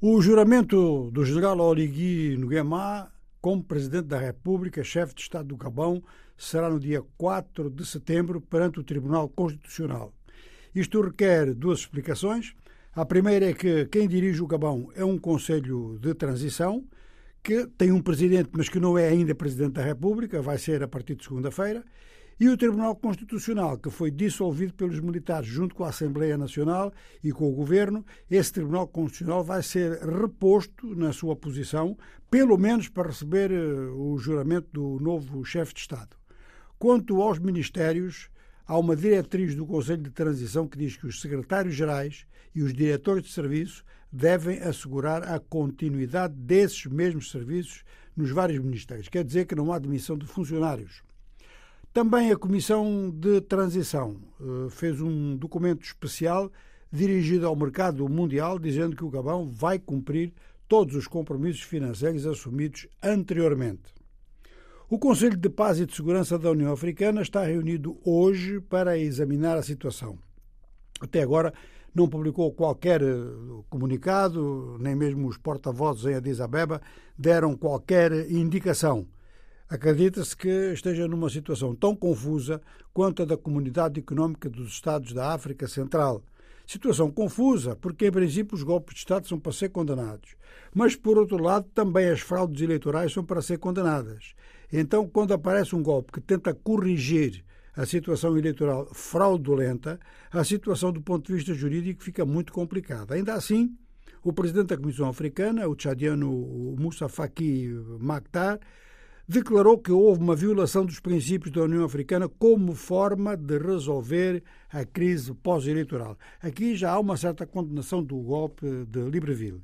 O juramento do general Oligui Nguema como Presidente da República, chefe de Estado do Gabão, será no dia 4 de setembro perante o Tribunal Constitucional. Isto requer duas explicações. A primeira é que quem dirige o Gabão é um Conselho de Transição, que tem um presidente, mas que não é ainda Presidente da República, vai ser a partir de segunda-feira, e o Tribunal Constitucional, que foi dissolvido pelos militares junto com a Assembleia Nacional e com o Governo, esse Tribunal Constitucional vai ser reposto na sua posição, pelo menos para receber eh, o juramento do novo chefe de Estado. Quanto aos ministérios, há uma diretriz do Conselho de Transição que diz que os secretários-gerais e os diretores de serviço devem assegurar a continuidade desses mesmos serviços nos vários ministérios. Quer dizer que não há demissão de funcionários. Também a Comissão de Transição eh, fez um documento especial dirigido ao mercado mundial, dizendo que o Gabão vai cumprir todos os compromissos financeiros assumidos anteriormente. O Conselho de Paz e de Segurança da União Africana está reunido hoje para examinar a situação. Até agora não publicou qualquer eh, comunicado, nem mesmo os porta-vozes em Addis Abeba deram qualquer indicação. Acredita-se que esteja numa situação tão confusa quanto a da Comunidade Económica dos Estados da África Central. Situação confusa, porque em princípio os golpes de Estado são para ser condenados. Mas, por outro lado, também as fraudes eleitorais são para ser condenadas. Então, quando aparece um golpe que tenta corrigir a situação eleitoral fraudulenta, a situação do ponto de vista jurídico fica muito complicada. Ainda assim, o presidente da Comissão Africana, o tchadiano Moussa Faki Maktar, declarou que houve uma violação dos princípios da União Africana como forma de resolver a crise pós-eleitoral. Aqui já há uma certa condenação do golpe de Libreville.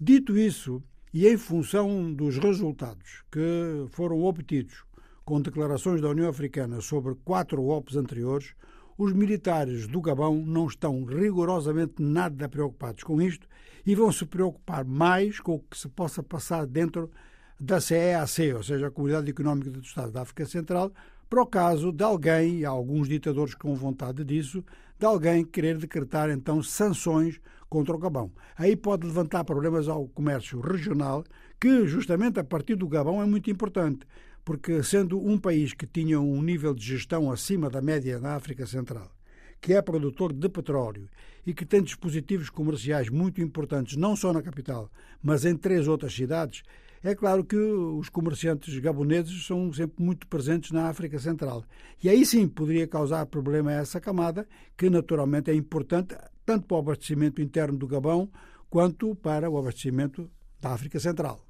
Dito isso, e em função dos resultados que foram obtidos com declarações da União Africana sobre quatro golpes anteriores, os militares do Gabão não estão rigorosamente nada preocupados com isto e vão se preocupar mais com o que se possa passar dentro da CEAC, ou seja, a Comunidade Económica do Estado da África Central, para o caso de alguém, e há alguns ditadores com vontade disso, de alguém querer decretar então sanções contra o Gabão. Aí pode levantar problemas ao comércio regional, que justamente a partir do Gabão é muito importante, porque sendo um país que tinha um nível de gestão acima da média na África Central, que é produtor de petróleo e que tem dispositivos comerciais muito importantes, não só na capital, mas em três outras cidades, é claro que os comerciantes gaboneses são sempre muito presentes na África Central. E aí sim poderia causar problema a essa camada, que naturalmente é importante tanto para o abastecimento interno do Gabão quanto para o abastecimento da África Central.